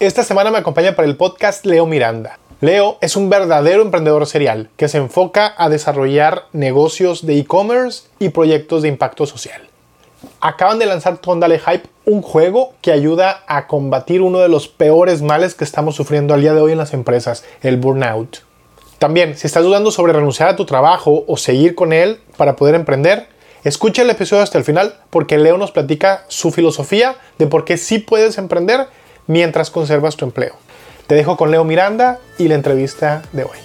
Esta semana me acompaña para el podcast Leo Miranda. Leo es un verdadero emprendedor serial que se enfoca a desarrollar negocios de e-commerce y proyectos de impacto social. Acaban de lanzar Tondale Hype, un juego que ayuda a combatir uno de los peores males que estamos sufriendo al día de hoy en las empresas, el burnout. También, si estás dudando sobre renunciar a tu trabajo o seguir con él para poder emprender, escucha el episodio hasta el final porque Leo nos platica su filosofía de por qué sí puedes emprender mientras conservas tu empleo. Te dejo con Leo Miranda y la entrevista de hoy.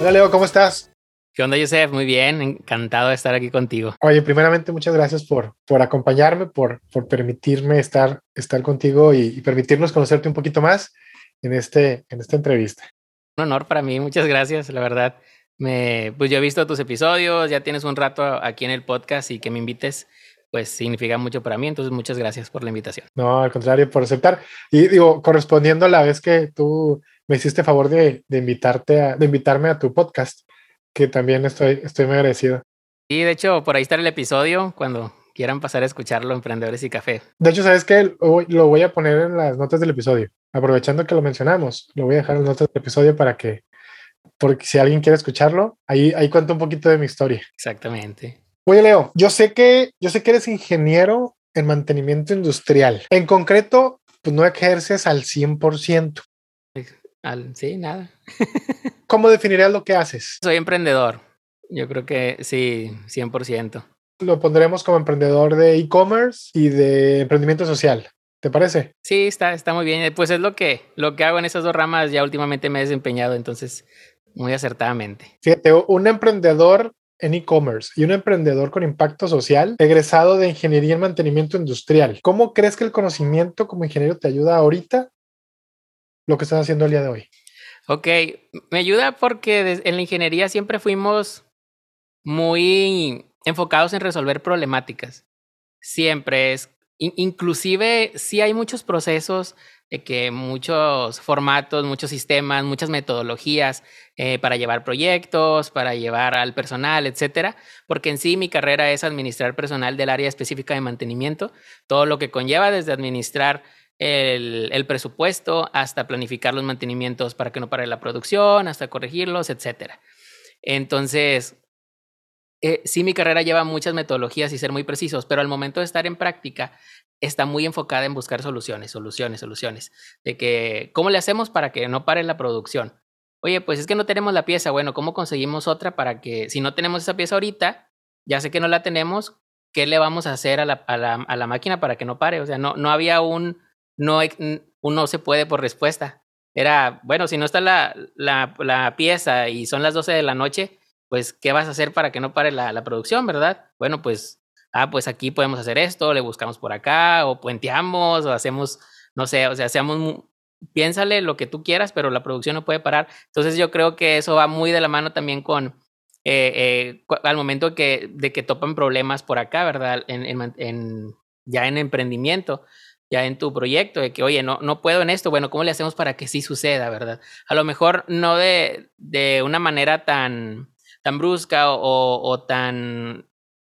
Hola Leo, ¿cómo estás? ¿Qué onda, Joseph? Muy bien, encantado de estar aquí contigo. Oye, primeramente, muchas gracias por, por acompañarme, por, por permitirme estar, estar contigo y, y, permitirnos conocerte un poquito más en, este, en esta entrevista. Un honor para mí, muchas gracias, la verdad. Me, pues yo he visto tus episodios, ya tienes un rato aquí en el podcast y que me invites, pues significa mucho para mí. Entonces, muchas gracias por la invitación. No, al contrario, por aceptar. Y digo, correspondiendo a la vez que tú me hiciste favor de, de invitarte a, de invitarme a tu podcast, que también estoy, estoy muy agradecido. Sí, de hecho, por ahí está el episodio cuando quieran pasar a escucharlo, Emprendedores y Café. De hecho, ¿sabes qué? Lo voy a poner en las notas del episodio. Aprovechando que lo mencionamos, lo voy a dejar en las notas del episodio para que porque si alguien quiere escucharlo, ahí, ahí cuento un poquito de mi historia. Exactamente. Oye, Leo, yo sé que, yo sé que eres ingeniero en mantenimiento industrial. En concreto, pues no ejerces al 100%. Al, sí, nada. ¿Cómo definirías lo que haces? Soy emprendedor. Yo creo que sí, 100%. Lo pondremos como emprendedor de e-commerce y de emprendimiento social. ¿Te parece? Sí, está, está muy bien. Pues es lo que, lo que hago en esas dos ramas. Ya últimamente me he desempeñado, entonces muy acertadamente. Fíjate, un emprendedor en e-commerce y un emprendedor con impacto social, egresado de ingeniería en mantenimiento industrial. ¿Cómo crees que el conocimiento como ingeniero te ayuda ahorita lo que estás haciendo el día de hoy? Ok, me ayuda porque en la ingeniería siempre fuimos muy enfocados en resolver problemáticas. Siempre es, inclusive sí hay muchos procesos que muchos formatos, muchos sistemas, muchas metodologías eh, para llevar proyectos, para llevar al personal, etcétera, porque en sí mi carrera es administrar personal del área específica de mantenimiento, todo lo que conlleva desde administrar el, el presupuesto hasta planificar los mantenimientos para que no pare la producción, hasta corregirlos, etcétera. Entonces, eh, sí, mi carrera lleva muchas metodologías y ser muy precisos, pero al momento de estar en práctica, está muy enfocada en buscar soluciones, soluciones, soluciones. De que, ¿cómo le hacemos para que no pare la producción? Oye, pues es que no tenemos la pieza. Bueno, ¿cómo conseguimos otra para que, si no tenemos esa pieza ahorita, ya sé que no la tenemos, ¿qué le vamos a hacer a la, a la, a la máquina para que no pare? O sea, no, no había un no, un no se puede por respuesta. Era, bueno, si no está la, la, la pieza y son las 12 de la noche, pues, ¿qué vas a hacer para que no pare la, la producción, verdad? Bueno, pues ah, pues aquí podemos hacer esto, le buscamos por acá, o puenteamos, o hacemos, no sé, o sea, hacemos, piénsale lo que tú quieras, pero la producción no puede parar. Entonces yo creo que eso va muy de la mano también con, eh, eh, al momento que, de que topan problemas por acá, ¿verdad? En, en, ya en emprendimiento, ya en tu proyecto, de que, oye, no, no puedo en esto, bueno, ¿cómo le hacemos para que sí suceda, ¿verdad? A lo mejor no de, de una manera tan, tan brusca o, o tan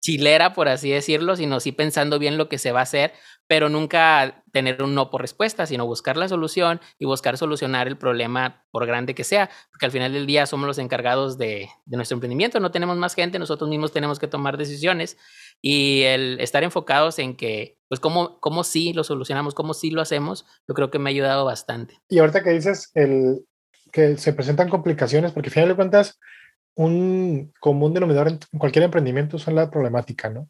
chilera, por así decirlo, sino sí pensando bien lo que se va a hacer, pero nunca tener un no por respuesta, sino buscar la solución y buscar solucionar el problema por grande que sea, porque al final del día somos los encargados de, de nuestro emprendimiento, no tenemos más gente, nosotros mismos tenemos que tomar decisiones y el estar enfocados en que, pues, cómo, cómo sí lo solucionamos, cómo sí lo hacemos, yo creo que me ha ayudado bastante. Y ahorita que dices el, que se presentan complicaciones, porque al final de cuentas, un común denominador en cualquier emprendimiento son la problemática, ¿no?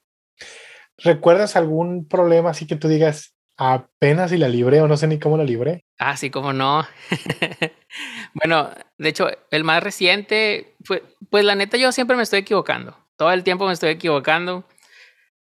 ¿Recuerdas algún problema así que tú digas, apenas si la libré o no sé ni cómo la libré? Ah, sí, cómo no. bueno, de hecho, el más reciente, fue, pues la neta yo siempre me estoy equivocando. Todo el tiempo me estoy equivocando.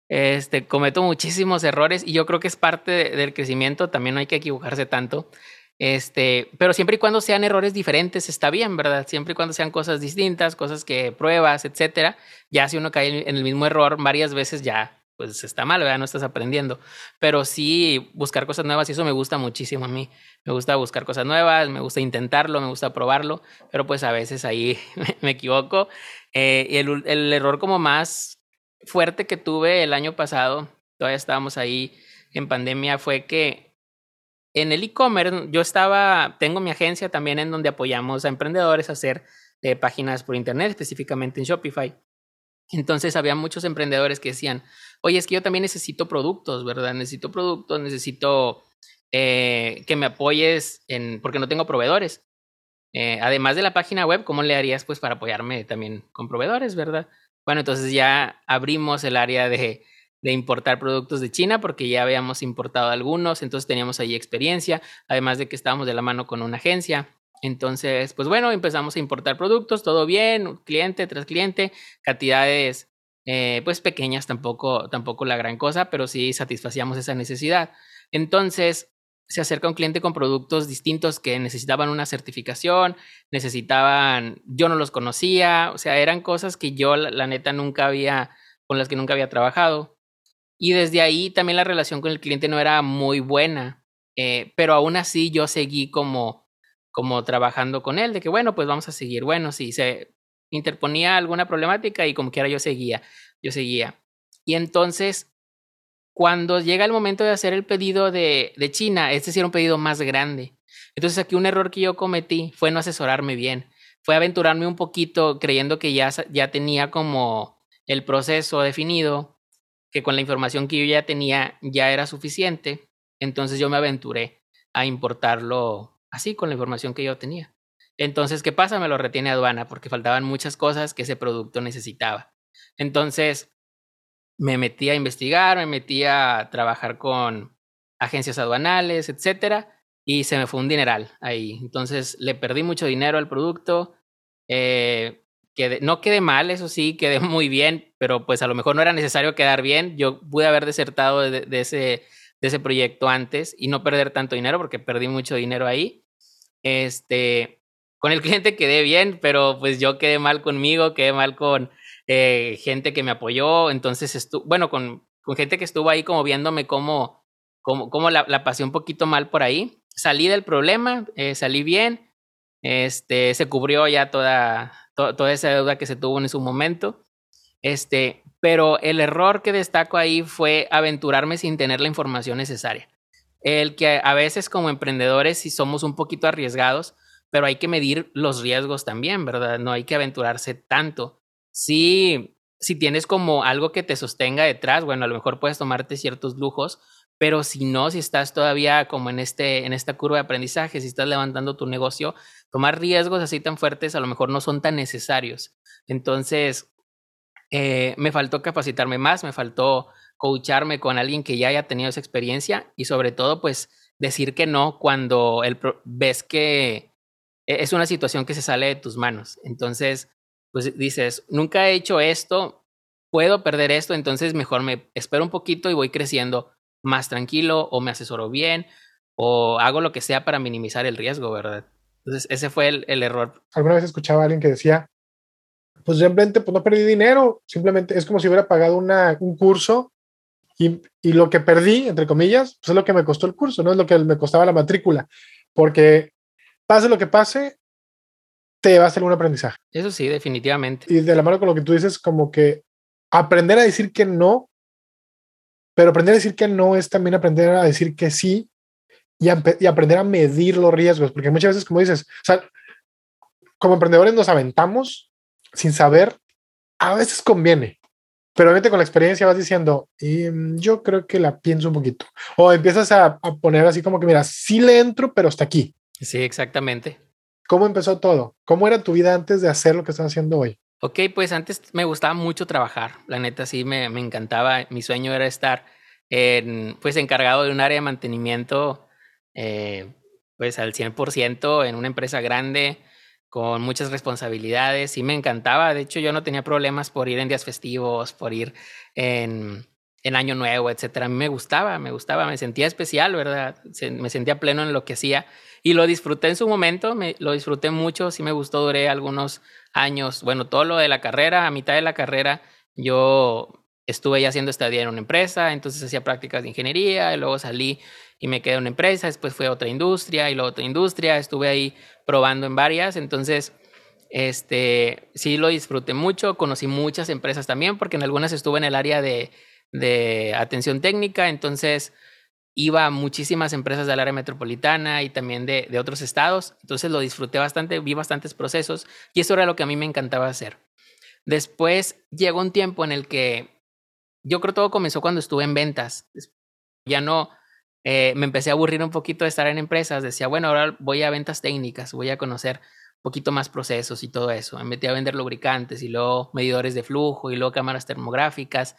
Este, cometo muchísimos errores y yo creo que es parte de, del crecimiento, también no hay que equivocarse tanto. Este, pero siempre y cuando sean errores diferentes está bien, ¿verdad? Siempre y cuando sean cosas distintas, cosas que pruebas, etcétera. Ya si uno cae en el mismo error varias veces ya pues está mal, ¿verdad? No estás aprendiendo. Pero sí buscar cosas nuevas y eso me gusta muchísimo a mí. Me gusta buscar cosas nuevas, me gusta intentarlo, me gusta probarlo, pero pues a veces ahí me equivoco. Eh, y el, el error como más fuerte que tuve el año pasado, todavía estábamos ahí en pandemia, fue que en el e-commerce yo estaba, tengo mi agencia también en donde apoyamos a emprendedores a hacer eh, páginas por internet, específicamente en Shopify. Entonces había muchos emprendedores que decían, oye, es que yo también necesito productos, ¿verdad? Necesito productos, necesito eh, que me apoyes en, porque no tengo proveedores. Eh, además de la página web, ¿cómo le harías pues para apoyarme también con proveedores, verdad? Bueno, entonces ya abrimos el área de, de importar productos de China porque ya habíamos importado algunos, entonces teníamos ahí experiencia, además de que estábamos de la mano con una agencia. Entonces, pues bueno, empezamos a importar productos, todo bien, cliente tras cliente, cantidades eh, pues pequeñas, tampoco, tampoco la gran cosa, pero sí satisfacíamos esa necesidad. Entonces, se acerca un cliente con productos distintos que necesitaban una certificación, necesitaban, yo no los conocía, o sea, eran cosas que yo la, neta nunca había, con las que nunca había trabajado. Y desde ahí también la relación con el cliente no era muy buena, eh, pero aún así yo seguí como, como trabajando con él, de que bueno, pues vamos a seguir. Bueno, si se interponía alguna problemática y como quiera yo seguía, yo seguía. Y entonces cuando llega el momento de hacer el pedido de, de China, este sí era un pedido más grande. Entonces aquí un error que yo cometí fue no asesorarme bien. Fue aventurarme un poquito creyendo que ya, ya tenía como el proceso definido, que con la información que yo ya tenía ya era suficiente. Entonces yo me aventuré a importarlo así con la información que yo tenía. Entonces, ¿qué pasa? Me lo retiene aduana porque faltaban muchas cosas que ese producto necesitaba. Entonces, me metí a investigar, me metí a trabajar con agencias aduanales, etcétera, y se me fue un dineral ahí. Entonces le perdí mucho dinero al producto. Eh, no quedé mal, eso sí, quedé muy bien, pero pues a lo mejor no era necesario quedar bien. Yo pude haber desertado de, ese, de ese proyecto antes y no perder tanto dinero porque perdí mucho dinero ahí. Este, con el cliente quedé bien, pero pues yo quedé mal conmigo, quedé mal con, eh, gente que me apoyó, entonces, estuvo, bueno, con, con, gente que estuvo ahí como viéndome cómo, cómo, cómo la, la, pasé un poquito mal por ahí. Salí del problema, eh, salí bien, este, se cubrió ya toda, toda esa deuda que se tuvo en su momento. Este, pero el error que destaco ahí fue aventurarme sin tener la información necesaria. El que a veces como emprendedores si somos un poquito arriesgados, pero hay que medir los riesgos también, ¿verdad? No hay que aventurarse tanto sí, si tienes como algo que te sostenga detrás, bueno, a lo mejor puedes tomarte ciertos lujos, pero si no, si estás todavía como en, este, en esta curva de aprendizaje, si estás levantando tu negocio, tomar riesgos así tan fuertes a lo mejor no son tan necesarios. Entonces, eh, me faltó capacitarme más, me faltó coacharme con alguien que ya haya tenido esa experiencia y sobre todo, pues, decir que no cuando el, ves que e, es una situación que se sale de tus manos. Entonces, pues dices, nunca he hecho esto, puedo perder esto, entonces mejor me espero un poquito y voy creciendo más tranquilo o me asesoro bien o hago lo que sea para minimizar el riesgo, ¿verdad? Entonces ese fue el, error. Alguna vez escuchaba a alguien que decía, pues simplemente pues no perdí dinero, simplemente es como si hubiera pagado una, un curso y, y, lo que perdí, entre comillas, pues es lo que me costó el curso, no es lo que me costaba la matrícula, porque pase lo que pase, te va a ser un aprendizaje. Eso sí, definitivamente. Y de la mano con lo que tú dices, como que aprender a decir que no, pero aprender a decir que no es también aprender a decir que sí y, y aprender a medir los riesgos, porque muchas veces, como dices, o sea, como emprendedores nos aventamos sin saber, a veces conviene, pero obviamente con la experiencia vas diciendo, mm, yo creo que la pienso un poquito, o empiezas a, a poner así como que, mira, sí le entro, pero hasta aquí. Sí, exactamente. ¿Cómo empezó todo? ¿Cómo era tu vida antes de hacer lo que estás haciendo hoy? Ok, pues antes me gustaba mucho trabajar. La neta sí me, me encantaba. Mi sueño era estar en, pues encargado de un área de mantenimiento eh, pues al 100% en una empresa grande con muchas responsabilidades. Sí me encantaba. De hecho, yo no tenía problemas por ir en días festivos, por ir en, en Año Nuevo, etcétera. A mí me gustaba, me gustaba, me sentía especial, ¿verdad? me sentía pleno en lo que hacía y lo disfruté en su momento, me, lo disfruté mucho, sí me gustó, duré algunos años, bueno, todo lo de la carrera, a mitad de la carrera, yo estuve ya haciendo estadía en una empresa, entonces hacía prácticas de ingeniería, y luego salí y me quedé en una empresa, después fue a otra industria y luego otra industria, estuve ahí probando en varias, entonces Este, sí lo disfruté mucho, conocí muchas empresas también, porque en algunas estuve en el área de, de atención técnica, entonces iba a muchísimas empresas del área metropolitana y también de, de, otros estados, entonces lo disfruté bastante, vi bastantes procesos y eso era lo que a mí me encantaba hacer. Después llegó un tiempo en el que yo creo todo comenzó cuando estuve en ventas. Ya no, eh, me empecé a aburrir un poquito de estar en empresas. Decía, bueno, ahora voy a ventas técnicas, voy a conocer un poquito más procesos y todo eso. Me metí a vender lubricantes y luego medidores de flujo y luego cámaras termográficas.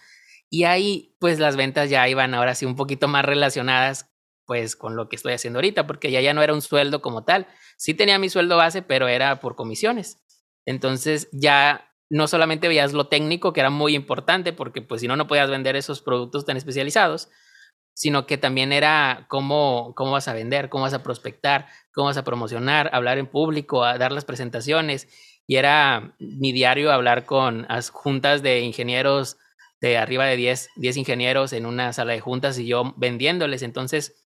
Y ahí, pues las ventas ya iban ahora sí un poquito más relacionadas pues con lo que estoy haciendo ahorita, porque ya ya no era un sueldo como tal. Sí tenía mi sueldo base, pero era por comisiones. Entonces ya no solamente veías lo técnico, que era muy importante, porque pues si no, no podías vender esos productos tan especializados, sino que también era cómo, cómo vas a vender, cómo vas a prospectar, cómo vas a promocionar, hablar en público, a dar las presentaciones. Y era mi diario hablar con las juntas de ingenieros de arriba de 10, 10 ingenieros en una sala de juntas y yo vendiéndoles. Entonces,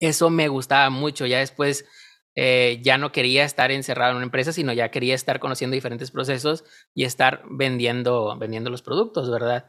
eso me gustaba mucho. Ya después eh, ya no quería estar encerrado en una empresa, sino ya quería estar conociendo diferentes procesos y estar vendiendo, vendiendo los productos, ¿verdad?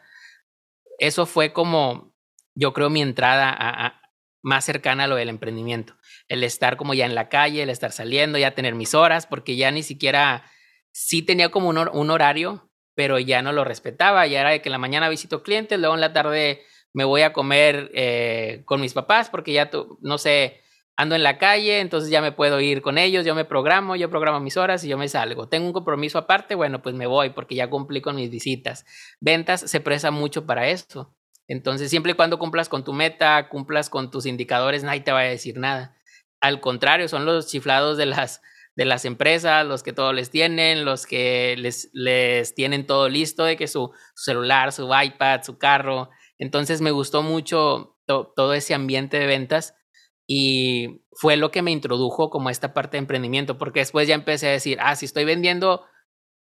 Eso fue como, yo creo, mi entrada a, más cercana a lo del emprendimiento. El estar como ya en la calle, el estar saliendo, ya tener mis horas, porque ya ni siquiera, sí tenía como un, un horario, pero ya no lo respetaba. Ya era de que en la mañana visito clientes, luego en la tarde me voy a comer eh, con mis papás, porque ya, no sé, ando en la calle, entonces ya me puedo ir con ellos, yo me programo, yo programo mis horas y yo me salgo. Tengo un compromiso aparte, bueno, pues me voy porque ya cumplí con mis visitas. Ventas se presta mucho para eso. Entonces, siempre y cuando cumplas con tu meta, cumplas con tus indicadores, nadie te va a decir nada. Al contrario, son los chiflados de las, de las empresas, los que todo les tienen, los que les, les tienen todo listo, de que su, celular, su iPad, su carro. Entonces, me gustó mucho todo ese ambiente de ventas y fue lo que me introdujo como esta parte de emprendimiento, porque después ya empecé a decir, ah, si estoy vendiendo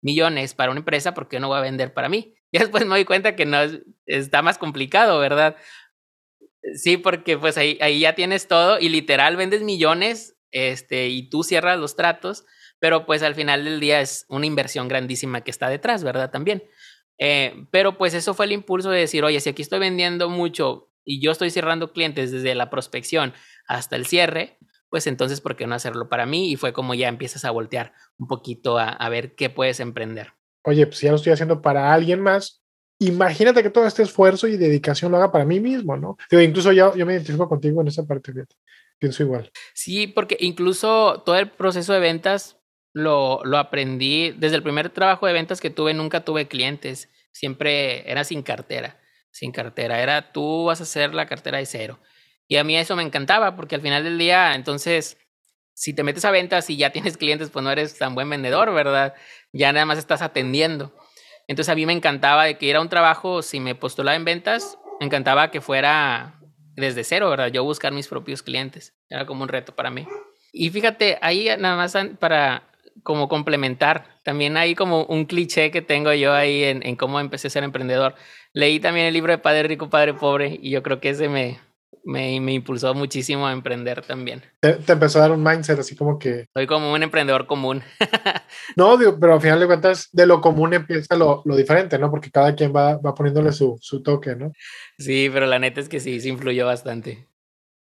millones para una empresa, ¿por qué no voy a vender para mí? Y después me doy cuenta que no está más complicado, ¿verdad? Sí, porque pues ahí, ahí ya tienes todo y literal vendes millones este, y tú cierras los tratos, pero pues al final del día es una inversión grandísima que está detrás, ¿verdad? También. Eh, pero pues eso fue el impulso de decir, oye, si aquí estoy vendiendo mucho y yo estoy cerrando clientes desde la prospección hasta el cierre, pues entonces, ¿por qué no hacerlo para mí? Y fue como ya empiezas a voltear un poquito a, ver qué puedes emprender. Oye, pues ya lo estoy haciendo para alguien más. Imagínate que todo este esfuerzo y dedicación lo haga para mí mismo, ¿no? incluso yo, yo me identifico contigo en esa parte, pienso igual. Sí, porque incluso todo el proceso de ventas lo, lo aprendí desde el primer trabajo de ventas que tuve, nunca tuve clientes, siempre era sin cartera, sin cartera, era tú vas a hacer la cartera de cero y a mí eso me encantaba porque al final del día, entonces, si te metes a ventas y ya tienes clientes, pues no eres tan buen vendedor, ¿verdad? Ya nada más estás atendiendo. Entonces a mí me encantaba de que ir a un trabajo, si me postulaba en ventas, me encantaba que fuera desde cero, ¿verdad? Yo buscar mis propios clientes. Era como un reto para mí. Y fíjate, ahí nada más para como complementar, también hay como un cliché que tengo yo ahí en, en cómo empecé a ser emprendedor. Leí también el libro de Padre Rico, Padre Pobre y yo creo que ese me, me, me, impulsó muchísimo a emprender también. Te, empezó a dar un mindset así como que... Soy como un emprendedor común. no, pero al final de cuentas, de lo común empieza lo, lo diferente, ¿no? Porque cada quien va, va poniéndole su, su, toque, ¿no? Sí, pero la neta es que sí, sí influyó bastante.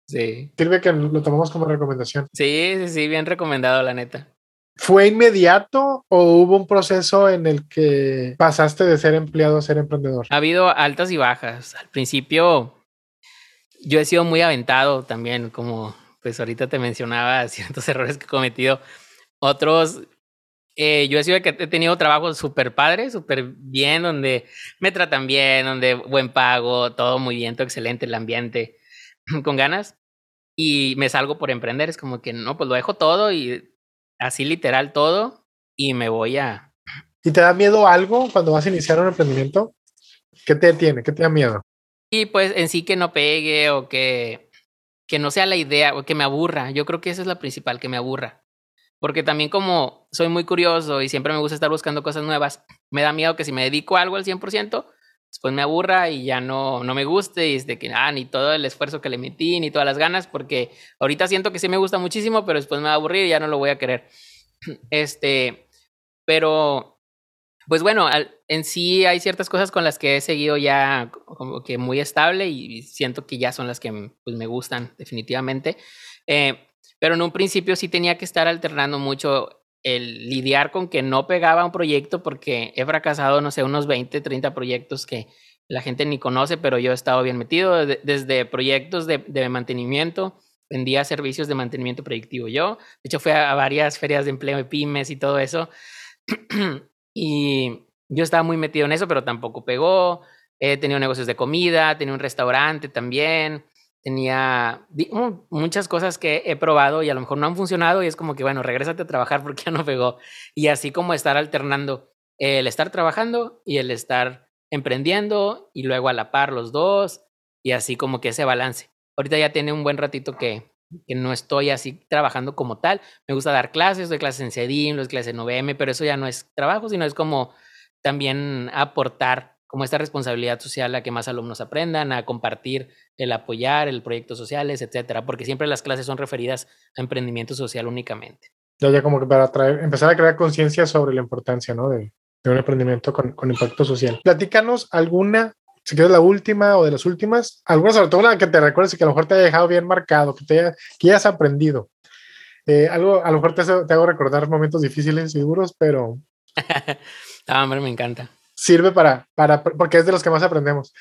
Sí. Sirve que lo tomamos como recomendación. Sí, sí, sí, bien recomendado, la neta. ¿Fue inmediato o hubo un proceso en el que pasaste de ser empleado a ser emprendedor? Ha habido altas y bajas. Al principio yo he sido muy aventado también, como pues ahorita te mencionaba ciertos errores que he cometido. Otros, eh, yo he sido que he tenido trabajos súper padres, súper bien, donde me tratan bien, donde buen pago, todo muy bien, todo excelente, el ambiente, con ganas. Y me salgo por emprender, es como que no, pues lo dejo todo y así literal todo y me voy a... ¿Y te da miedo algo cuando vas a iniciar un emprendimiento? ¿Qué te tiene? ¿Qué te da miedo? Y pues en sí que no pegue o que, que no sea la idea o que me aburra. Yo creo que esa es la principal, que me aburra. Porque también como soy muy curioso y siempre me gusta estar buscando cosas nuevas, me da miedo que si me dedico a algo al 100%, después me aburra y ya no, no me guste y es de que, ah, ni todo el esfuerzo que le metí, ni todas las ganas, porque ahorita siento que sí me gusta muchísimo, pero después me va a aburrir y ya no lo voy a querer. Este, pero, pues bueno, en sí hay ciertas cosas con las que he seguido ya como que muy estable y siento que ya son las que pues, me gustan definitivamente. Eh, pero en un principio sí tenía que estar alternando mucho el lidiar con que no pegaba un proyecto porque he fracasado, no sé, unos 20, 30 proyectos que la gente ni conoce, pero yo he estado bien metido, desde proyectos de, mantenimiento, vendía servicios de mantenimiento proyectivo yo, de hecho fui a, varias ferias de empleo de pymes y todo eso, y yo estaba muy metido en eso, pero tampoco pegó, he tenido negocios de comida, tenía un restaurante también, tenía muchas cosas que he probado y a lo mejor no han funcionado y es como que, bueno, regrésate a trabajar porque ya no pegó. Y así como estar alternando el estar trabajando y el estar emprendiendo y luego a la par los dos y así como que ese balance. Ahorita ya tiene un buen ratito que, que no estoy así trabajando como tal. Me gusta dar clases, doy clases en CEDIM, doy clases en OVM, pero eso ya no es trabajo, sino es como también aportar como esta responsabilidad social a que más alumnos aprendan, a compartir, el apoyar, el proyectos sociales, etcétera, porque siempre las clases son referidas a emprendimiento social únicamente. Ya, ya como que para traer, empezar a crear conciencia sobre la importancia, ¿no? De, un emprendimiento con, con, impacto social. Platícanos alguna, si quieres la última o de las últimas, alguna sobre todo la que te recuerdes y que a lo mejor te haya dejado bien marcado, que, te haya, que hayas aprendido. Eh, algo, a lo mejor te, te, hago recordar momentos difíciles y duros, pero... ah, hombre, me encanta sirve para, para, porque es de los que más aprendemos.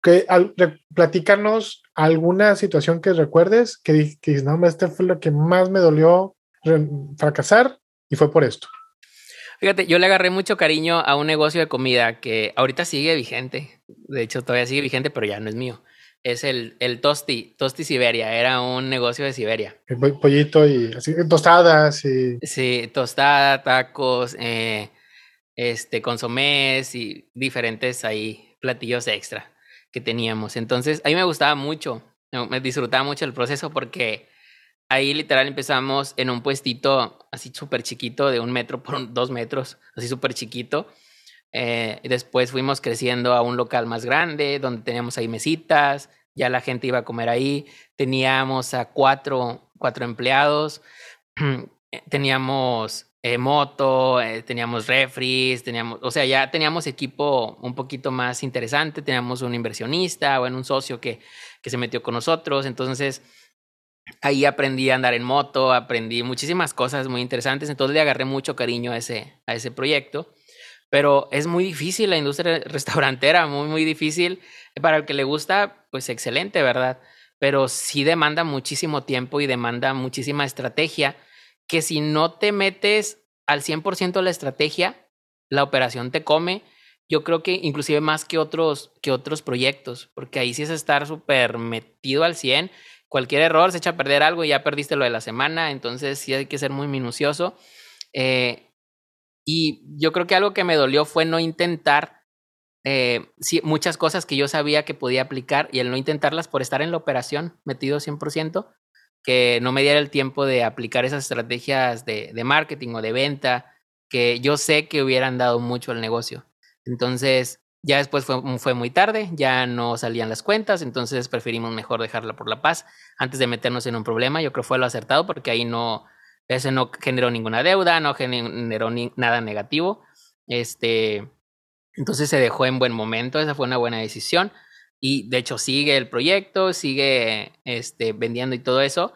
Que, al, platícanos alguna situación que recuerdes que, que dices, no, este fue lo que más me dolió fracasar y fue por esto. Fíjate, yo le agarré mucho cariño a un negocio de comida que ahorita sigue vigente. De hecho, todavía sigue vigente, pero ya no es mío. Es el, el Tosti, Tosti Siberia. Era un negocio de Siberia. El pollito y así, tostadas y... Sí, tostada, tacos, eh, este, consomés y diferentes ahí platillos extra que teníamos. Entonces, a mí me gustaba mucho, me disfrutaba mucho el proceso porque ahí literal empezamos en un puestito así súper chiquito, de un metro por dos metros, así súper chiquito. Eh, y después fuimos creciendo a un local más grande, donde teníamos ahí mesitas, ya la gente iba a comer ahí. Teníamos a cuatro, cuatro empleados, teníamos eh, moto, eh, teníamos refries, teníamos, o sea, ya teníamos equipo un poquito más interesante, teníamos un inversionista, bueno, un socio que, que se metió con nosotros, entonces ahí aprendí a andar en moto, aprendí muchísimas cosas muy interesantes, entonces le agarré mucho cariño a ese, a ese proyecto, pero es muy difícil la industria restaurantera, muy, muy difícil. Para el que le gusta, pues excelente, ¿verdad? Pero sí demanda muchísimo tiempo y demanda muchísima estrategia que si no te metes al 100% la estrategia, la operación te come. Yo creo que inclusive más que otros, que otros proyectos, porque ahí sí es estar súper metido al 100. Cualquier error se echa a perder algo y ya perdiste lo de la semana, entonces sí hay que ser muy minucioso. Eh, y yo creo que algo que me dolió fue no intentar eh, muchas cosas que yo sabía que podía aplicar y el no intentarlas por estar en la operación metido 100%, que no me diera el tiempo de aplicar esas estrategias de, de marketing o de venta que yo sé que hubieran dado mucho al negocio. Entonces, ya después fue, fue, muy tarde, ya no salían las cuentas, entonces preferimos mejor dejarla por la paz antes de meternos en un problema. Yo creo que fue lo acertado porque ahí no, ese no generó ninguna deuda, no generó nada negativo. Este, entonces se dejó en buen momento, esa fue una buena decisión y de hecho sigue el proyecto, sigue este, vendiendo y todo eso,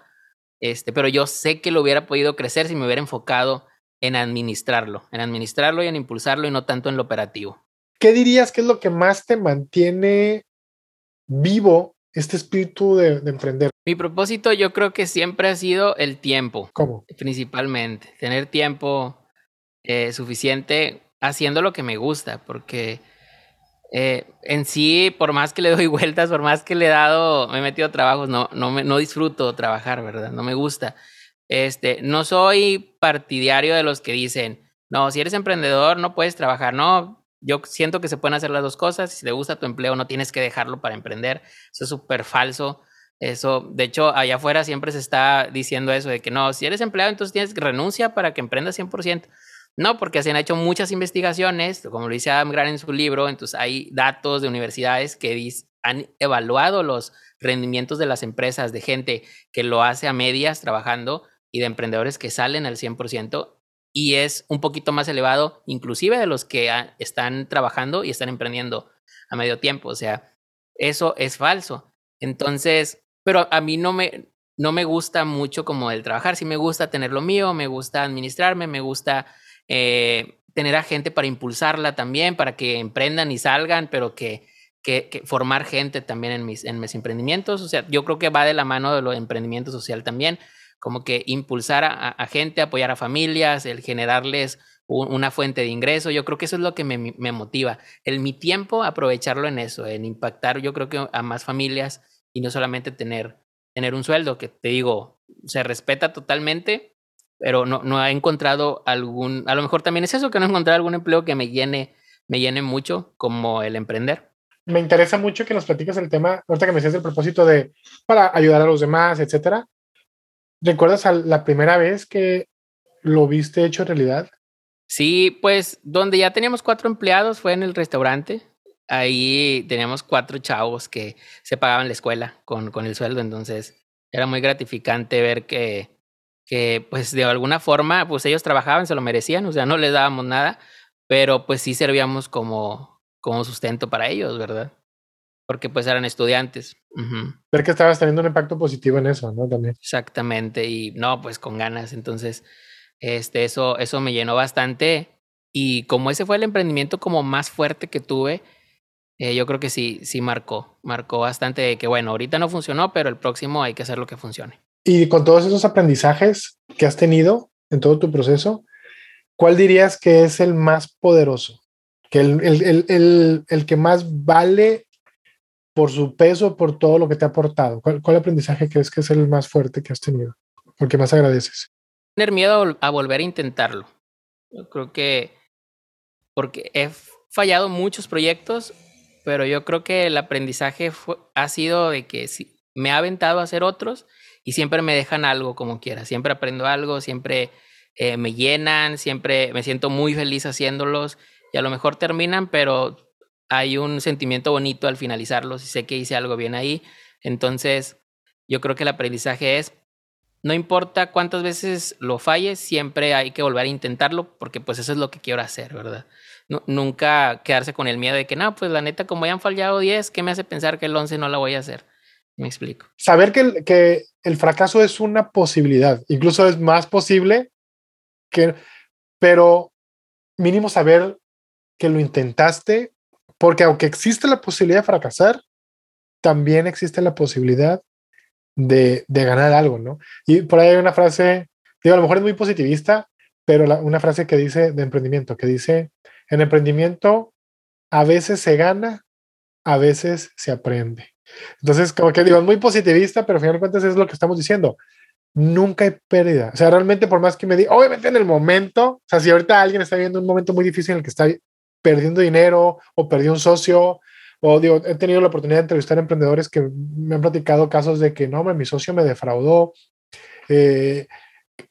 este, pero yo sé que lo hubiera podido crecer si me hubiera enfocado en administrarlo, en administrarlo y en impulsarlo y no tanto en lo operativo. ¿Qué dirías que es lo que más te mantiene vivo este espíritu de, emprender? Mi propósito yo creo que siempre ha sido el tiempo. ¿Cómo? Principalmente, tener tiempo eh, suficiente haciendo lo que me gusta, porque eh, en sí, por más que le doy vueltas, por más que le he dado, me he metido a trabajos, no, no, me, no disfruto trabajar, ¿verdad? No me gusta. Este, no soy partidario de los que dicen, no, si eres emprendedor no puedes trabajar, no. Yo siento que se pueden hacer las dos cosas. Si te gusta tu empleo, no tienes que dejarlo para emprender. Eso es súper falso. Eso, de hecho, allá afuera siempre se está diciendo eso de que no, si eres empleado, entonces tienes que renuncia para que emprendas 100%. No, porque se han hecho muchas investigaciones, como lo dice Adam Grant en su libro, entonces hay datos de universidades que han evaluado los rendimientos de las empresas, de gente que lo hace a medias trabajando y de emprendedores que salen al 100%. Y es un poquito más elevado, inclusive de los que están trabajando y están emprendiendo a medio tiempo. O sea, eso es falso. Entonces, pero a mí no me, no me gusta mucho como el trabajar, sí me gusta tener lo mío, me gusta administrarme, me gusta eh, tener a gente para impulsarla también, para que emprendan y salgan, pero que, que, formar gente también en mis, en mis emprendimientos. O sea, yo creo que va de la mano de lo emprendimiento social también como que impulsar a, gente, apoyar a familias, el generarles una fuente de ingreso. Yo creo que eso es lo que me, motiva. El mi tiempo, aprovecharlo en eso, en impactar, yo creo que a más familias y no solamente tener, tener un sueldo, que te digo, se respeta totalmente, pero no, no ha encontrado algún, a lo mejor también es eso, que no he encontrado algún empleo que me llene, me llene mucho como el emprender. Me interesa mucho que nos platiques el tema, ahorita que me decías el propósito de para ayudar a los demás, etcétera. ¿Recuerdas la primera vez que lo viste hecho realidad? Sí, pues donde ya teníamos cuatro empleados fue en el restaurante. Ahí teníamos cuatro chavos que se pagaban la escuela con, con el sueldo, entonces era muy gratificante ver que, que, pues de alguna forma, pues ellos trabajaban, se lo merecían, o sea, no les dábamos nada, pero pues sí servíamos como, como sustento para ellos, ¿verdad? Porque pues eran estudiantes. Ver que estabas teniendo un impacto positivo en eso, ¿no? También. Exactamente, y no, pues con ganas. Entonces, este, eso, eso me llenó bastante. Y como ese fue el emprendimiento como más fuerte que tuve, eh, yo creo que sí, sí marcó, marcó bastante de que, bueno, ahorita no funcionó, pero el próximo hay que hacer lo que funcione. Y con todos esos aprendizajes que has tenido en todo tu proceso, ¿cuál dirías que es el más poderoso? Que el, el, el, el que más vale por su peso, por todo lo que te ha aportado? ¿Cuál, aprendizaje crees que es el más fuerte que has tenido? Porque más agradeces? Tener miedo a volver a intentarlo. Yo creo que porque he fallado muchos proyectos, pero yo creo que el aprendizaje ha sido de que me ha aventado a hacer otros y siempre me dejan algo como quiera. Siempre aprendo algo, siempre eh, me llenan, siempre me siento muy feliz haciéndolos y a lo mejor terminan, pero hay un sentimiento bonito al finalizarlos y sé que hice algo bien ahí. Entonces, yo creo que el aprendizaje es, no importa cuántas veces lo falles, siempre hay que volver a intentarlo porque pues eso es lo que quiero hacer, ¿verdad? nunca quedarse con el miedo de que, no, pues la neta, como ya han fallado 10, ¿qué me hace pensar que el 11 no la voy a hacer? Me explico. Saber que que el fracaso es una posibilidad, incluso es más posible que, pero mínimo saber que lo intentaste porque aunque existe la posibilidad de fracasar, también existe la posibilidad de, ganar algo, ¿no? Y por ahí hay una frase, digo, a lo mejor es muy positivista, pero una frase que dice de emprendimiento, que dice, en emprendimiento a veces se gana, a veces se aprende. Entonces, como que digo, es muy positivista, pero al final de cuentas es lo que estamos diciendo. Nunca hay pérdida. O sea, realmente por más que me diga, obviamente en el momento, o sea, si ahorita alguien está viendo un momento muy difícil en el que está perdiendo dinero o perdió un socio. O digo, he tenido la oportunidad de entrevistar a emprendedores que me han platicado casos de que no, mi socio me defraudó. Eh,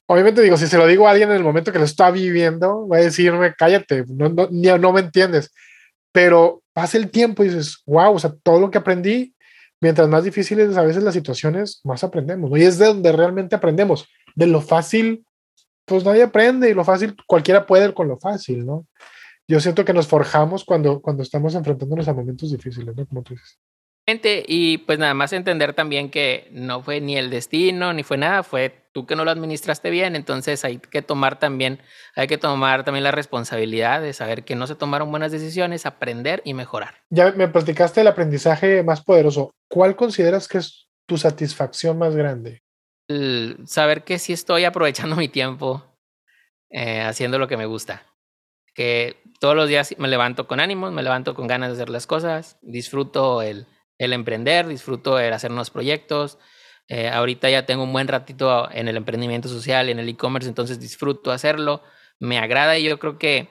obviamente digo, si se lo digo a alguien en el momento que lo está viviendo, va a decirme, cállate, no, no, no me entiendes. Pero pasa el tiempo y dices, wow, o sea, todo lo que aprendí, mientras más difíciles a veces las situaciones, más aprendemos. Y es de donde realmente aprendemos. De lo fácil, pues nadie aprende y lo fácil, cualquiera puede con lo fácil, ¿no? Yo siento que nos forjamos cuando, cuando estamos enfrentándonos a momentos difíciles, ¿no? Como tú dices. Y pues nada más entender también que no fue ni el destino, ni fue nada, fue tú que no lo administraste bien, entonces hay que tomar también, hay que tomar también la responsabilidad de saber que no se tomaron buenas decisiones, aprender y mejorar. Ya me platicaste el aprendizaje más poderoso. ¿Cuál consideras que es tu satisfacción más grande? saber que sí estoy aprovechando mi tiempo eh, haciendo lo que me gusta que todos los días me levanto con ánimos, me levanto con ganas de hacer las cosas, disfruto el, el emprender, disfruto el hacer nuevos proyectos. Eh, ahorita ya tengo un buen ratito en el emprendimiento social, en el e-commerce, entonces disfruto hacerlo, me agrada y yo creo que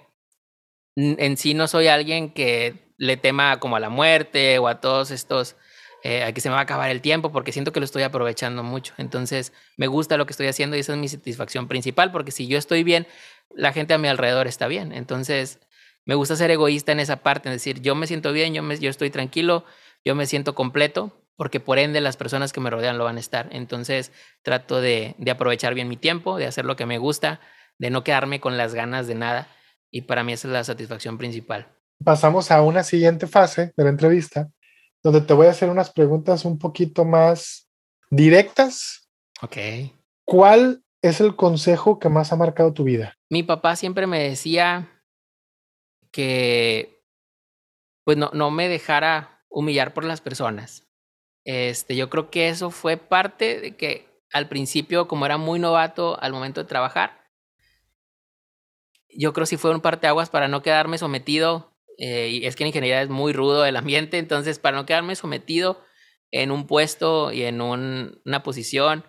en sí no soy alguien que le tema como a la muerte o a todos estos, eh, a que se me va a acabar el tiempo, porque siento que lo estoy aprovechando mucho. Entonces me gusta lo que estoy haciendo y esa es mi satisfacción principal, porque si yo estoy bien, la gente a mi alrededor está bien. Entonces, me gusta ser egoísta en esa parte, es decir, yo me siento bien, yo, me, yo estoy tranquilo, yo me siento completo, porque por ende las personas que me rodean lo van a estar. Entonces, trato de, de aprovechar bien mi tiempo, de hacer lo que me gusta, de no quedarme con las ganas de nada. Y para mí esa es la satisfacción principal. Pasamos a una siguiente fase de la entrevista, donde te voy a hacer unas preguntas un poquito más directas. Ok. ¿Cuál es el consejo que más ha marcado tu vida? Mi papá siempre me decía que pues no, me dejara humillar por las personas. Este, yo creo que eso fue parte de que al principio, como era muy novato al momento de trabajar, yo creo que sí fue un parteaguas para no quedarme sometido. Eh, y es que en ingeniería es muy rudo el ambiente, entonces para no quedarme sometido en un puesto y en un, una posición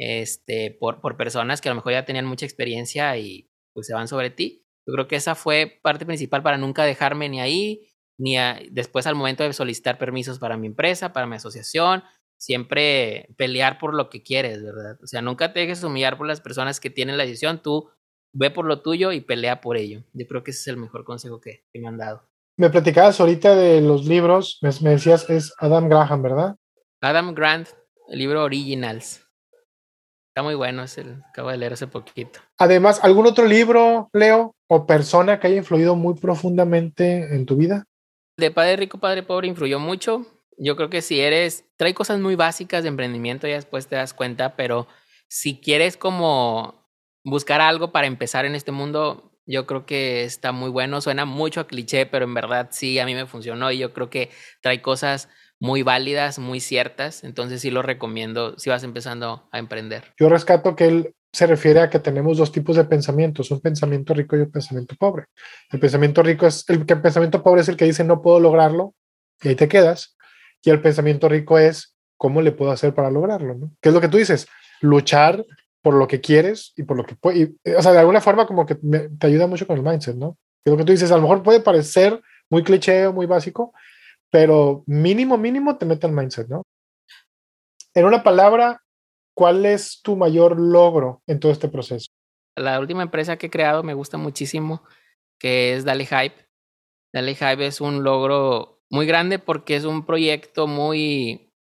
este, por, por personas que a lo mejor ya tenían mucha experiencia y pues se van sobre ti. Yo creo que esa fue parte principal para nunca dejarme ni ahí, ni después al momento de solicitar permisos para mi empresa, para mi asociación, siempre pelear por lo que quieres, ¿verdad? O sea, nunca te dejes humillar por las personas que tienen la decisión, tú ve por lo tuyo y pelea por ello. Yo creo que ese es el mejor consejo que, me han dado. Me platicabas ahorita de los libros, me, me, decías es Adam Graham, ¿verdad? Adam Grant, el libro Originals. Está muy bueno, es el acabo de leer hace poquito. Además, ¿algún otro libro, Leo, o persona que haya influido muy profundamente en tu vida? de Padre Rico, Padre Pobre influyó mucho. Yo creo que si eres, trae cosas muy básicas de emprendimiento y después te das cuenta, pero si quieres como buscar algo para empezar en este mundo, yo creo que está muy bueno. Suena mucho a cliché, pero en verdad sí, a mí me funcionó y yo creo que trae cosas muy válidas, muy ciertas. Entonces sí lo recomiendo si vas empezando a emprender. Yo rescato que él se refiere a que tenemos dos tipos de pensamientos, un pensamiento rico y un pensamiento pobre. El pensamiento rico es el, que el pensamiento pobre es el que dice no puedo lograrlo y ahí te quedas. Y el pensamiento rico es cómo le puedo hacer para lograrlo, ¿no? ¿Qué es lo que tú dices? Luchar por lo que quieres y por lo que puedes. O sea, de alguna forma como que te ayuda mucho con el mindset, ¿no? Que lo que tú dices, a lo mejor puede parecer muy cliché o muy básico, pero mínimo, mínimo te mete el mindset, ¿no? En una palabra, ¿Cuál es tu mayor logro en todo este proceso? La última empresa que he creado me gusta muchísimo, que es Dale Hype. Dale Hype es un logro muy grande porque es un proyecto muy...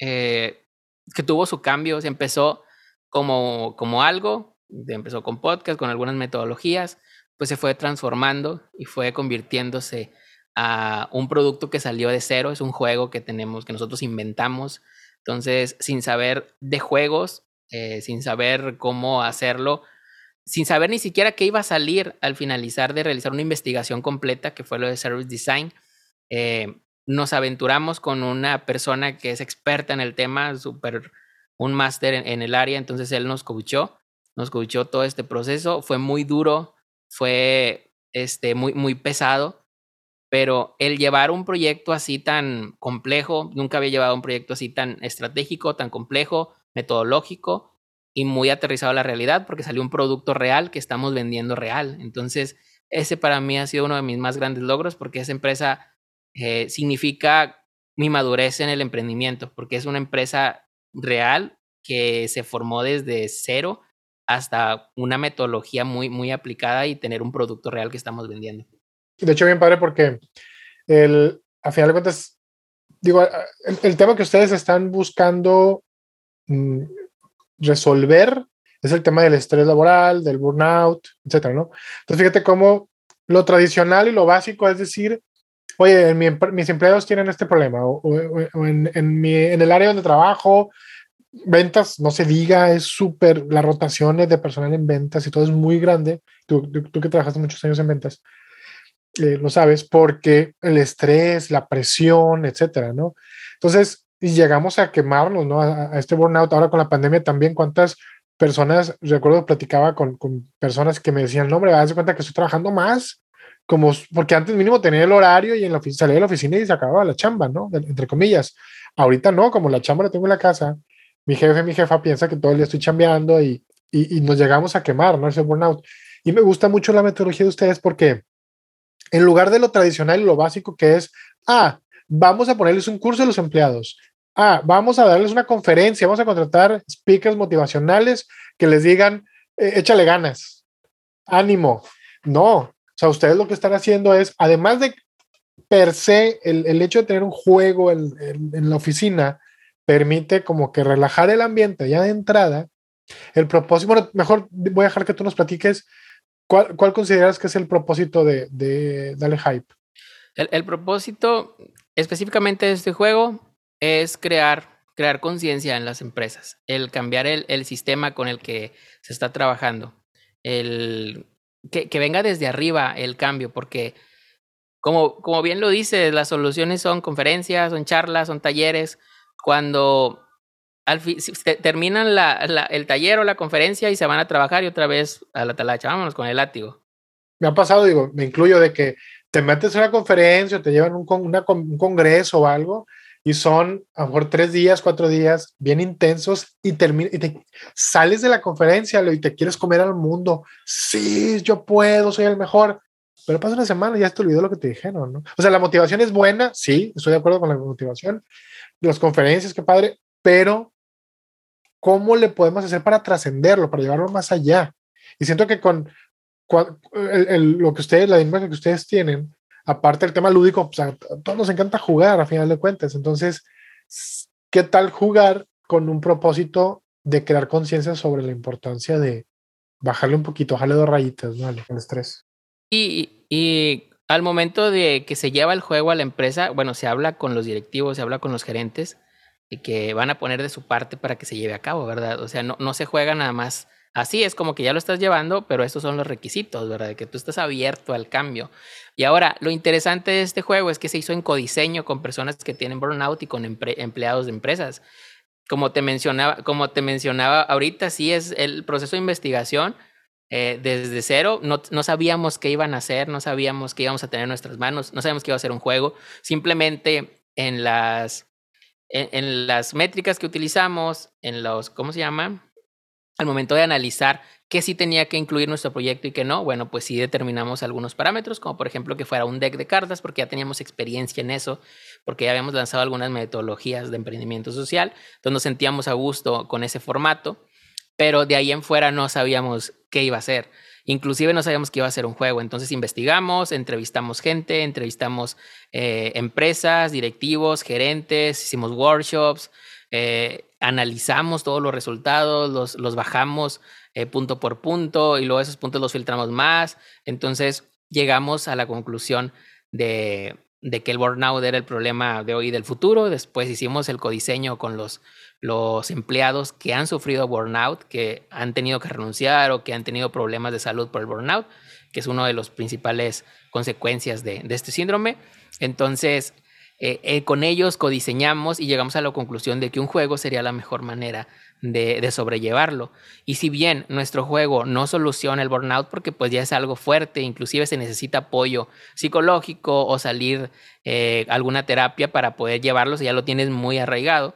Eh, que tuvo su cambio. Se empezó como, como algo, empezó con podcast, con algunas metodologías, pues se fue transformando y fue convirtiéndose a un producto que salió de cero. Es un juego que tenemos, que nosotros inventamos entonces, sin saber de juegos, eh, sin saber cómo hacerlo, sin saber ni siquiera qué iba a salir al finalizar de realizar una investigación completa, que fue lo de Service Design, eh, nos aventuramos con una persona que es experta en el tema, super, un máster en, el área, entonces él nos coachó, nos coachó todo este proceso, fue muy duro, fue este, muy, muy pesado, pero el llevar un proyecto así tan complejo, nunca había llevado un proyecto así tan estratégico, tan complejo, metodológico y muy aterrizado a la realidad porque salió un producto real que estamos vendiendo real. Entonces, ese para mí ha sido uno de mis más grandes logros porque esa empresa eh, significa mi madurez en el emprendimiento, porque es una empresa real que se formó desde cero hasta una metodología muy, muy aplicada y tener un producto real que estamos vendiendo. De hecho, bien padre porque el, a final de cuentas, digo, el, tema que ustedes están buscando mm, resolver es el tema del estrés laboral, del burnout, etcétera, ¿no? Entonces, fíjate cómo lo tradicional y lo básico es decir, oye, mis empleados tienen este problema, o, en, en, el área donde trabajo, ventas, no se diga, es súper, las rotaciones de personal en ventas y todo es muy grande. Tú, tú, tú que trabajaste muchos años en ventas, eh, lo sabes, porque el estrés, la presión, etcétera, ¿no? Entonces, llegamos a quemarnos, ¿no? A, este burnout. Ahora con la pandemia también, ¿cuántas personas, recuerdo, platicaba con, con personas que me decían, no, hombre, haz de cuenta que estoy trabajando más, como, porque antes mínimo tenía el horario y en la salía de la oficina y se acababa la chamba, ¿no? Entre comillas. Ahorita no, como la chamba la tengo en la casa, mi jefe, mi jefa piensa que todo el día estoy chambeando y, y, y nos llegamos a quemar, ¿no? Ese burnout. Y me gusta mucho la metodología de ustedes porque en lugar de lo tradicional y lo básico que es, ah, vamos a ponerles un curso a los empleados, ah, vamos a darles una conferencia, vamos a contratar speakers motivacionales que les digan, eh, échale ganas, ánimo. No, o sea, ustedes lo que están haciendo es, además de per se, el, hecho de tener un juego en, en, la oficina permite como que relajar el ambiente ya de entrada El propósito, bueno, mejor voy a dejar que tú nos platiques cuál, consideras que es el propósito de, Dale Hype. El, propósito específicamente de este juego es crear, crear conciencia en las empresas, el cambiar el, el, sistema con el que se está trabajando, el que, que venga desde arriba el cambio, porque como, como bien lo dice, las soluciones son conferencias, son charlas, son talleres. Cuando al fin, terminan la, la, el taller o la conferencia y se van a trabajar y otra vez a la talacha, vámonos con el látigo. Me ha pasado, digo, me incluyo de que te metes en una conferencia te llevan un, una, un congreso o algo y son a lo mejor tres días, cuatro días bien intensos y, termina, y te sales de la conferencia y te quieres comer al mundo. Sí, yo puedo, soy el mejor. Pero pasa una semana y ya te olvidó lo que te dijeron, ¿no? O sea, la motivación es buena, sí, estoy de acuerdo con la motivación. Las conferencias, qué padre, pero ¿cómo le podemos hacer para trascenderlo, para llevarlo más allá? Y siento que con, con el, el, lo que ustedes, la dinámica que ustedes tienen, aparte del tema lúdico, pues a todos nos encanta jugar a final de cuentas. Entonces, ¿qué tal jugar con un propósito de crear conciencia sobre la importancia de bajarle un poquito, bajarle dos rayitas, ¿no? El estrés. Y, y al momento de que se lleva el juego a la empresa, bueno, se habla con los directivos, se habla con los gerentes y que van a poner de su parte para que se lleve a cabo, ¿verdad? O sea, no, no se juega nada más así, es como que ya lo estás llevando, pero estos son los requisitos, ¿verdad? De que tú estás abierto al cambio. Y ahora, lo interesante de este juego es que se hizo en codiseño con personas que tienen burnout y con empleados de empresas. Como te mencionaba, como te mencionaba ahorita, sí es el proceso de investigación eh, desde cero. No, no, sabíamos qué iban a hacer, no sabíamos qué íbamos a tener en nuestras manos, no sabíamos que iba a ser un juego. Simplemente en las, en, las métricas que utilizamos, en los, ¿cómo se llama? Al momento de analizar qué sí tenía que incluir nuestro proyecto y qué no, bueno, pues sí determinamos algunos parámetros, como por ejemplo que fuera un deck de cartas, porque ya teníamos experiencia en eso, porque ya habíamos lanzado algunas metodologías de emprendimiento social, entonces nos sentíamos a gusto con ese formato pero de ahí en fuera no sabíamos qué iba a ser. Inclusive no sabíamos que iba a ser un juego. Entonces investigamos, entrevistamos gente, entrevistamos eh, empresas, directivos, gerentes, hicimos workshops, eh, analizamos todos los resultados, los, los bajamos eh, punto por punto y luego esos puntos los filtramos más. Entonces llegamos a la conclusión de, de que el burnout era el problema de hoy y del futuro. Después hicimos el codiseño con los los empleados que han sufrido burnout, que han tenido que renunciar o que han tenido problemas de salud por el burnout, que es una de las principales consecuencias de, este síndrome. Entonces, eh, eh, con ellos codiseñamos y llegamos a la conclusión de que un juego sería la mejor manera de, de, sobrellevarlo. Y si bien nuestro juego no soluciona el burnout porque pues ya es algo fuerte, inclusive se necesita apoyo psicológico o salir eh, alguna terapia para poder llevarlo si ya lo tienes muy arraigado,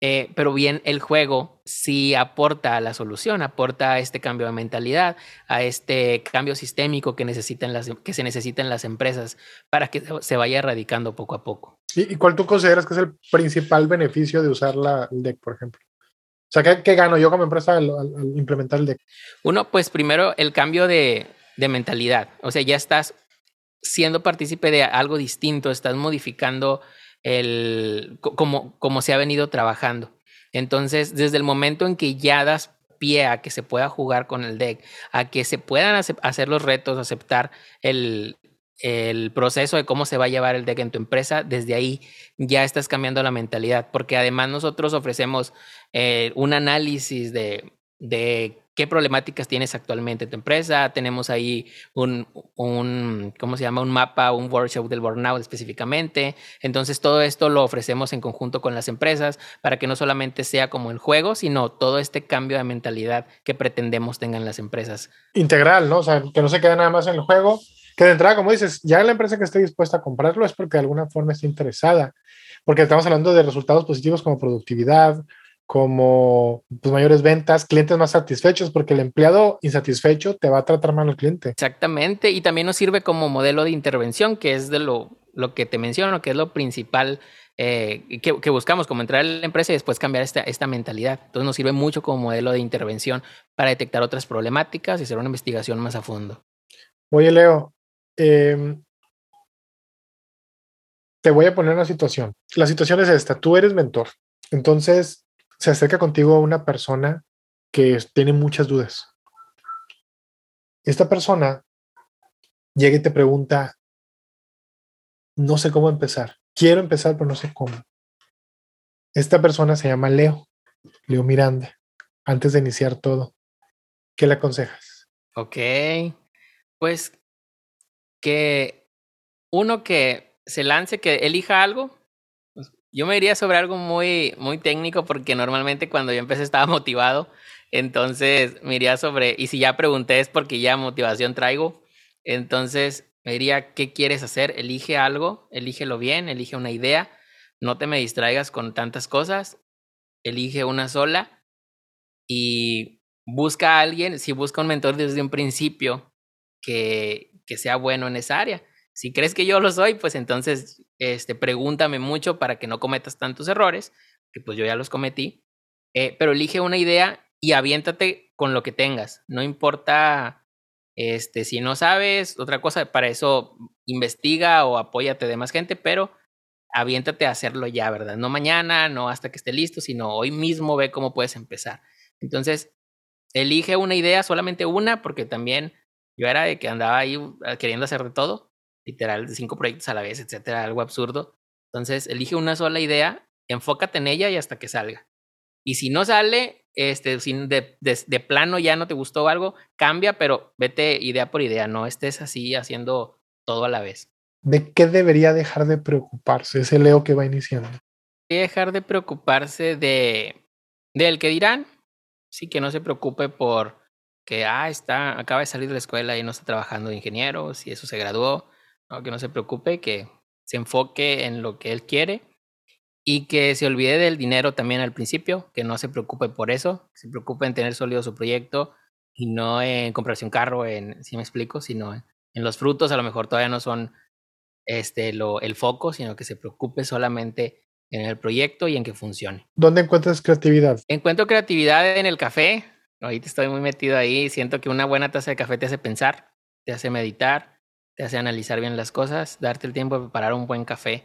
eh, pero bien, el juego sí aporta a la solución, aporta a este cambio de mentalidad, a este cambio sistémico que, necesitan las, que se necesita en las empresas para que se vaya erradicando poco a poco. ¿Y, cuál tú consideras que es el principal beneficio de usar la, el deck, por ejemplo? O sea, ¿qué, qué gano yo como empresa al, al, al, implementar el deck? Uno, pues primero el cambio de, de mentalidad. O sea, ya estás siendo partícipe de algo distinto, estás modificando el, como, como se ha venido trabajando. Entonces, desde el momento en que ya das pie a que se pueda jugar con el deck, a que se puedan hacer los retos, aceptar el, el proceso de cómo se va a llevar el deck en tu empresa, desde ahí ya estás cambiando la mentalidad, porque además nosotros ofrecemos eh, un análisis de, de qué problemáticas tienes actualmente en tu empresa. Tenemos ahí un, un, ¿cómo se llama? Un mapa, un workshop del burnout específicamente. Entonces, todo esto lo ofrecemos en conjunto con las empresas para que no solamente sea como el juego, sino todo este cambio de mentalidad que pretendemos tengan las empresas. Integral, ¿no? O sea, que no se quede nada más en el juego. Que de entrada, como dices, ya la empresa que esté dispuesta a comprarlo es porque de alguna forma está interesada. Porque estamos hablando de resultados positivos como productividad, como pues, mayores ventas, clientes más satisfechos, porque el empleado insatisfecho te va a tratar mal al cliente. Exactamente, y también nos sirve como modelo de intervención, que es de lo, lo que te menciono, que es lo principal eh, que, que, buscamos, como entrar a la empresa y después cambiar esta, esta mentalidad. Entonces nos sirve mucho como modelo de intervención para detectar otras problemáticas y hacer una investigación más a fondo. Oye, Leo, eh, te voy a poner una situación. La situación es esta, tú eres mentor. Entonces, se acerca contigo una persona que tiene muchas dudas. Esta persona llega y te pregunta, no sé cómo empezar. Quiero empezar, pero no sé cómo. Esta persona se llama Leo, Leo Miranda. Antes de iniciar todo, ¿qué le aconsejas? Ok, pues que uno que se lance, que elija algo. Yo me iría sobre algo muy, muy técnico porque normalmente cuando yo empecé estaba motivado. Entonces me iría sobre, y si ya pregunté es porque ya motivación traigo. Entonces me diría, ¿qué quieres hacer? Elige algo, elígelo bien, elige una idea. No te me distraigas con tantas cosas. Elige una sola y busca a alguien, si busca un mentor desde un principio que, que sea bueno en esa área. Si crees que yo lo soy, pues entonces este, pregúntame mucho para que no cometas tantos errores, que pues yo ya los cometí. Eh, pero elige una idea y aviéntate con lo que tengas. No importa este, si no sabes, otra cosa, para eso investiga o apóyate de más gente, pero aviéntate a hacerlo ya, ¿verdad? No mañana, no hasta que esté listo, sino hoy mismo ve cómo puedes empezar. Entonces, elige una idea, solamente una, porque también yo era de que andaba ahí ah, queriendo hacer de todo, literal, de cinco proyectos a la vez, etcétera, algo absurdo. Entonces, elige una sola idea, enfócate en ella y hasta que salga. Y si no sale, este, sin de, de, plano ya no te gustó algo, cambia, pero vete idea por idea, no estés así haciendo todo a la vez. ¿De qué debería dejar de preocuparse ese Leo que va iniciando? Dejar de preocuparse de del que dirán, sí que no se preocupe por que ah, está, acaba de salir de la escuela y no está trabajando de ingeniero, si eso se graduó, no, que no se preocupe, que se enfoque en lo que él quiere y que se olvide del dinero también al principio, que no se preocupe por eso, que se preocupe en tener sólido su proyecto y no en comprarse un carro, en, si me explico, sino en, en, los frutos a lo mejor todavía no son este, lo, el foco, sino que se preocupe solamente en el proyecto y en que funcione. ¿Dónde encuentras creatividad? Encuentro creatividad en el café. Ahorita estoy muy metido ahí. Siento que una buena taza de café te hace pensar, te hace meditar, te hace analizar bien las cosas, darte el tiempo de preparar un buen café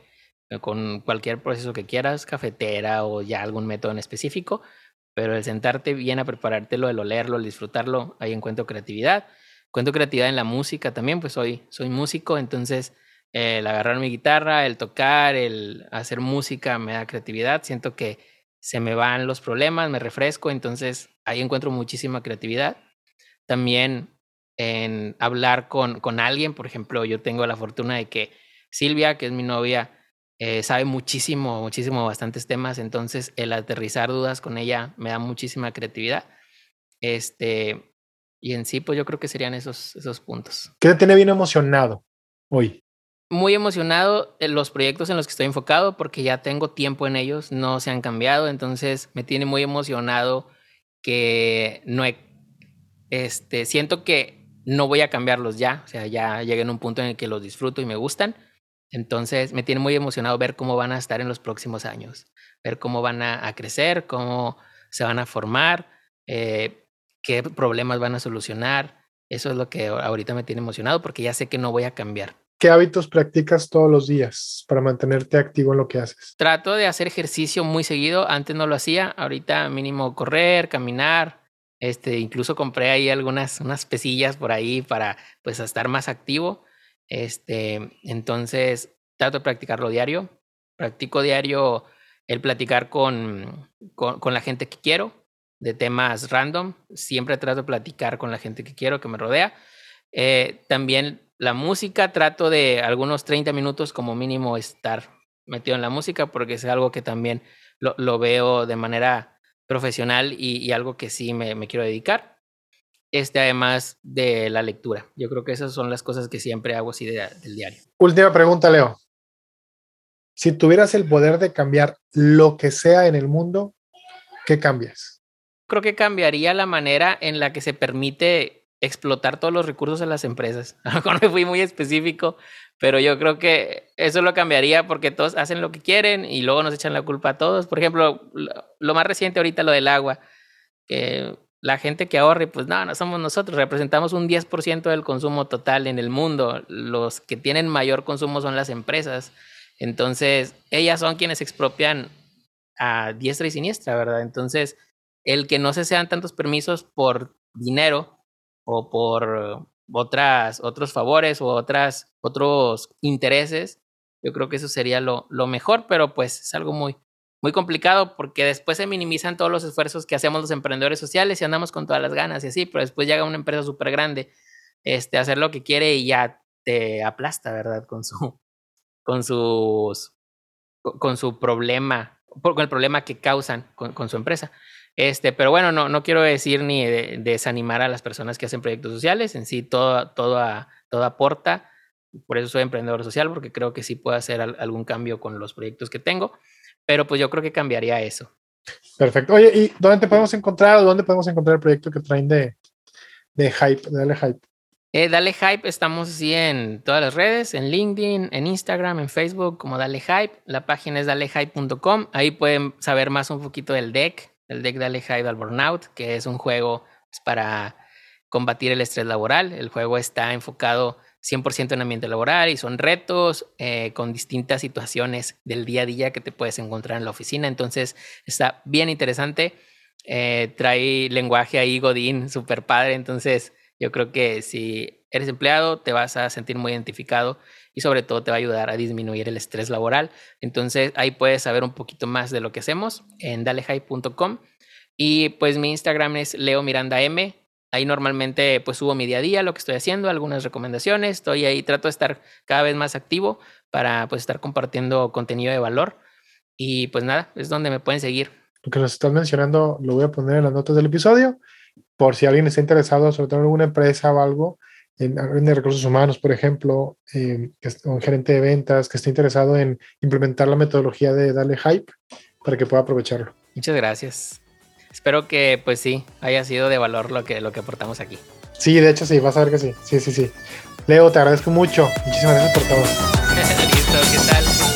eh, con cualquier proceso que quieras, cafetera o ya algún método en específico. Pero el sentarte bien a preparártelo, el olerlo, el disfrutarlo, ahí encuentro creatividad. Encuentro creatividad en la música también, pues soy, soy músico, entonces el agarrar mi guitarra, el tocar, el hacer música me da creatividad. Siento que se me van los problemas, me refresco, entonces ahí encuentro muchísima creatividad. También en hablar con, con alguien, por ejemplo, yo tengo la fortuna de que Silvia, que es mi novia, eh, sabe muchísimo, muchísimo, bastantes temas, entonces el aterrizar dudas con ella me da muchísima creatividad. Este, y en sí, pues yo creo que serían esos, esos puntos. ¿Qué te tiene bien emocionado hoy? muy emocionado en los proyectos en los que estoy enfocado porque ya tengo tiempo en ellos, no se han cambiado, entonces me tiene muy emocionado que no he, este, siento que no voy a cambiarlos ya, o sea, ya llegué en un punto en el que los disfruto y me gustan, entonces me tiene muy emocionado ver cómo van a estar en los próximos años, ver cómo van a, crecer, cómo se van a formar, eh, qué problemas van a solucionar, eso es lo que ahorita me tiene emocionado porque ya sé que no voy a cambiar. ¿Qué hábitos practicas todos los días para mantenerte activo en lo que haces? Trato de hacer ejercicio muy seguido. Antes no lo hacía. Ahorita mínimo correr, caminar. Este, incluso compré ahí algunas unas pesillas por ahí para pues estar más activo. Este, entonces trato de practicarlo diario. Practico diario el platicar con, con, la gente que quiero de temas random. Siempre trato de platicar con la gente que quiero, que me rodea. Eh, también la música, trato de algunos 30 minutos como mínimo estar metido en la música porque es algo que también lo, lo veo de manera profesional y, y algo que sí me, me, quiero dedicar. Este, además de la lectura. Yo creo que esas son las cosas que siempre hago así de, del diario. Última pregunta, Leo. Si tuvieras el poder de cambiar lo que sea en el mundo, ¿qué cambias? Creo que cambiaría la manera en la que se permite explotar todos los recursos de las empresas. A lo mejor me fui muy específico, pero yo creo que eso lo cambiaría porque todos hacen lo que quieren y luego nos echan la culpa a todos. Por ejemplo, lo más reciente ahorita, lo del agua, que la gente que ahorre, pues no, no somos nosotros, representamos un 10% del consumo total en el mundo. Los que tienen mayor consumo son las empresas. Entonces, ellas son quienes expropian a diestra y siniestra, ¿verdad? Entonces, el que no se sean tantos permisos por dinero o por otras, otros favores o otras, otros intereses, yo creo que eso sería lo, lo mejor, pero pues es algo muy, muy complicado porque después se minimizan todos los esfuerzos que hacemos los emprendedores sociales y andamos con todas las ganas y así, pero después llega una empresa súper grande este, a hacer lo que quiere y ya te aplasta, ¿verdad? Con su, con sus, con su problema, con el problema que causan con, con su empresa. Este, pero bueno, no, no quiero decir ni desanimar a las personas que hacen proyectos sociales, en sí todo, todo, todo aporta, por eso soy emprendedor social, porque creo que sí puedo hacer algún cambio con los proyectos que tengo, pero pues yo creo que cambiaría eso. Perfecto. Oye, ¿y dónde te podemos encontrar o dónde podemos encontrar el proyecto que traen de, de Hype, de Dale Hype? Eh, Dale Hype, estamos así en todas las redes, en LinkedIn, en Instagram, en Facebook, como Dale Hype. La página es dalehype.com. Ahí pueden saber más un poquito del deck, el deck Dale Hype al Burnout, que es un juego pues, para combatir el estrés laboral. El juego está enfocado 100% en ambiente laboral y son retos eh, con distintas situaciones del día a día que te puedes encontrar en la oficina. Entonces está bien interesante. Eh, trae lenguaje ahí, Godín, súper padre. Entonces yo creo que si eres empleado te vas a sentir muy identificado y sobre todo te va a ayudar a disminuir el estrés laboral. Entonces ahí puedes saber un poquito más de lo que hacemos en dalehigh.com. Y pues mi Instagram es Leo Miranda M. Ahí normalmente pues subo mi día a día, lo que estoy haciendo, algunas recomendaciones. Estoy ahí, trato de estar cada vez más activo para pues estar compartiendo contenido de valor. Y pues nada, es donde me pueden seguir. Lo que nos estás mencionando lo voy a poner en las notas del episodio por si alguien está interesado, sobre todo en alguna empresa o algo, en, en recursos humanos, por ejemplo, eh, un gerente de ventas que esté interesado en implementar la metodología de darle hype para que pueda aprovecharlo. Muchas gracias. Espero que, pues sí, haya sido de valor lo que, lo que aportamos aquí. Sí, de hecho sí, vas a ver que sí. Sí, sí, sí. Leo, te agradezco mucho. Muchísimas gracias por todo. Listo, ¿qué tal?